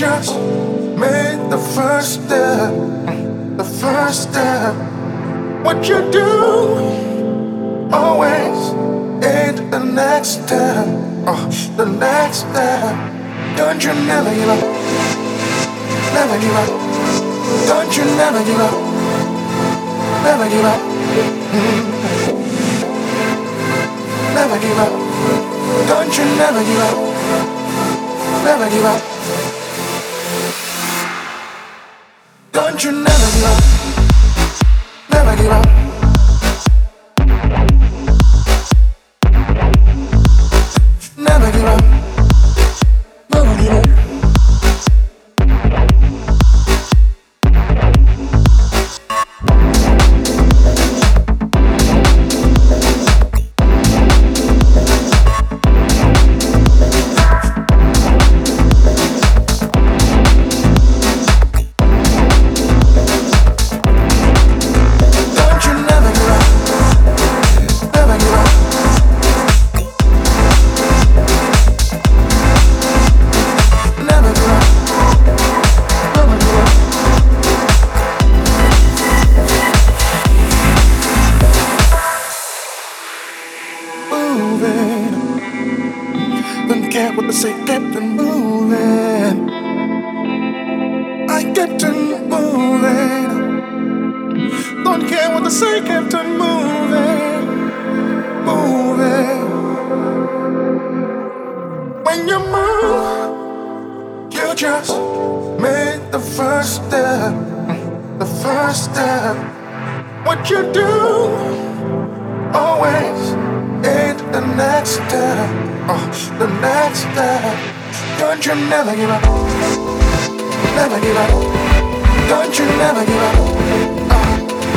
just made the first step, the first step. What you do always ain't the next step, oh, the next step. Don't you never give up, never give up. Don't you never give up, never give up. Mm. Never give up. Don't you never give up, never give up. Don't you never give up, never give up. Never give up, Moving, don't care what they say, get to moving. I get to moving. Don't care what they say, kept on moving, moving. When you move, you just made the first step, the first step. What you do always step, oh, the step. Don't you never give up, never give up. Don't you never give up.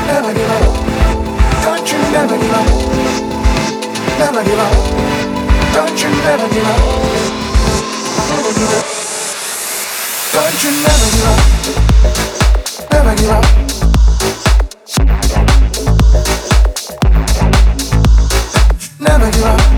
Never give up. Don't you never give up. Never give up. Don't you never give up. Never give up. Don't you never give up. Never give up. Never give up.